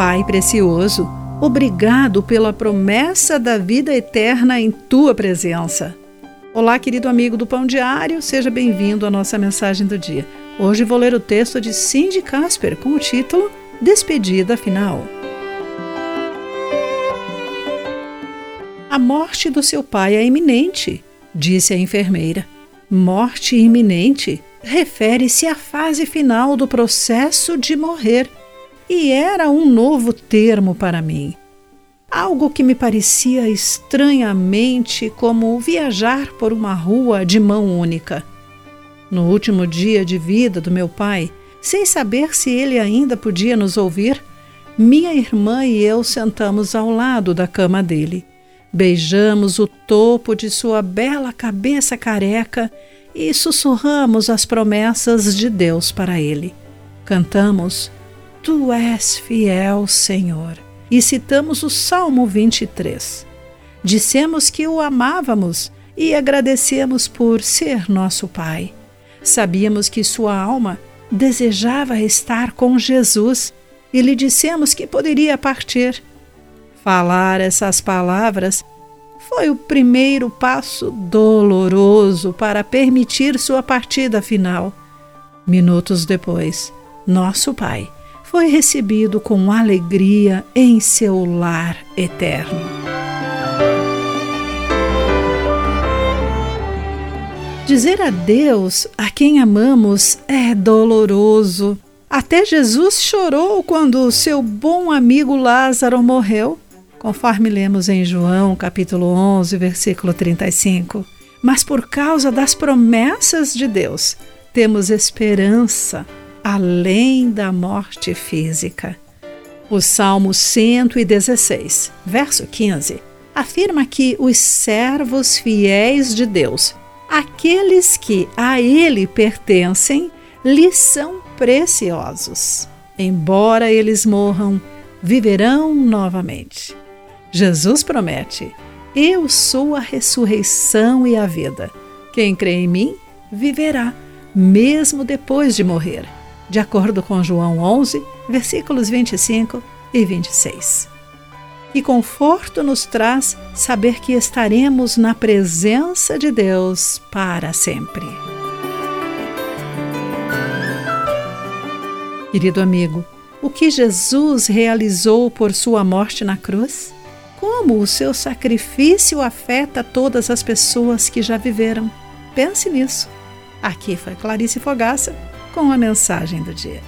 Pai precioso, obrigado pela promessa da vida eterna em tua presença. Olá, querido amigo do Pão Diário, seja bem-vindo à nossa mensagem do dia. Hoje vou ler o texto de Cindy Casper com o título Despedida Final. A morte do seu pai é iminente, disse a enfermeira. Morte iminente refere-se à fase final do processo de morrer e era um novo termo para mim. Algo que me parecia estranhamente como viajar por uma rua de mão única. No último dia de vida do meu pai, sem saber se ele ainda podia nos ouvir, minha irmã e eu sentamos ao lado da cama dele. Beijamos o topo de sua bela cabeça careca e sussurramos as promessas de Deus para ele. Cantamos: Tu és fiel, Senhor, e citamos o Salmo 23. Dissemos que o amávamos e agradecemos por ser nosso Pai. Sabíamos que sua alma desejava estar com Jesus e lhe dissemos que poderia partir Falar essas palavras foi o primeiro passo doloroso para permitir sua partida final. Minutos depois, nosso Pai foi recebido com alegria em seu lar eterno. Dizer adeus a quem amamos é doloroso. Até Jesus chorou quando seu bom amigo Lázaro morreu conforme lemos em João, capítulo 11, versículo 35. Mas por causa das promessas de Deus, temos esperança além da morte física. O Salmo 116, verso 15, afirma que os servos fiéis de Deus, aqueles que a Ele pertencem, lhes são preciosos. Embora eles morram, viverão novamente. Jesus promete: Eu sou a ressurreição e a vida. Quem crê em mim viverá, mesmo depois de morrer. De acordo com João 11, versículos 25 e 26. Que conforto nos traz saber que estaremos na presença de Deus para sempre. Querido amigo, o que Jesus realizou por sua morte na cruz? como o seu sacrifício afeta todas as pessoas que já viveram. Pense nisso. Aqui foi Clarice Fogaça com a mensagem do dia.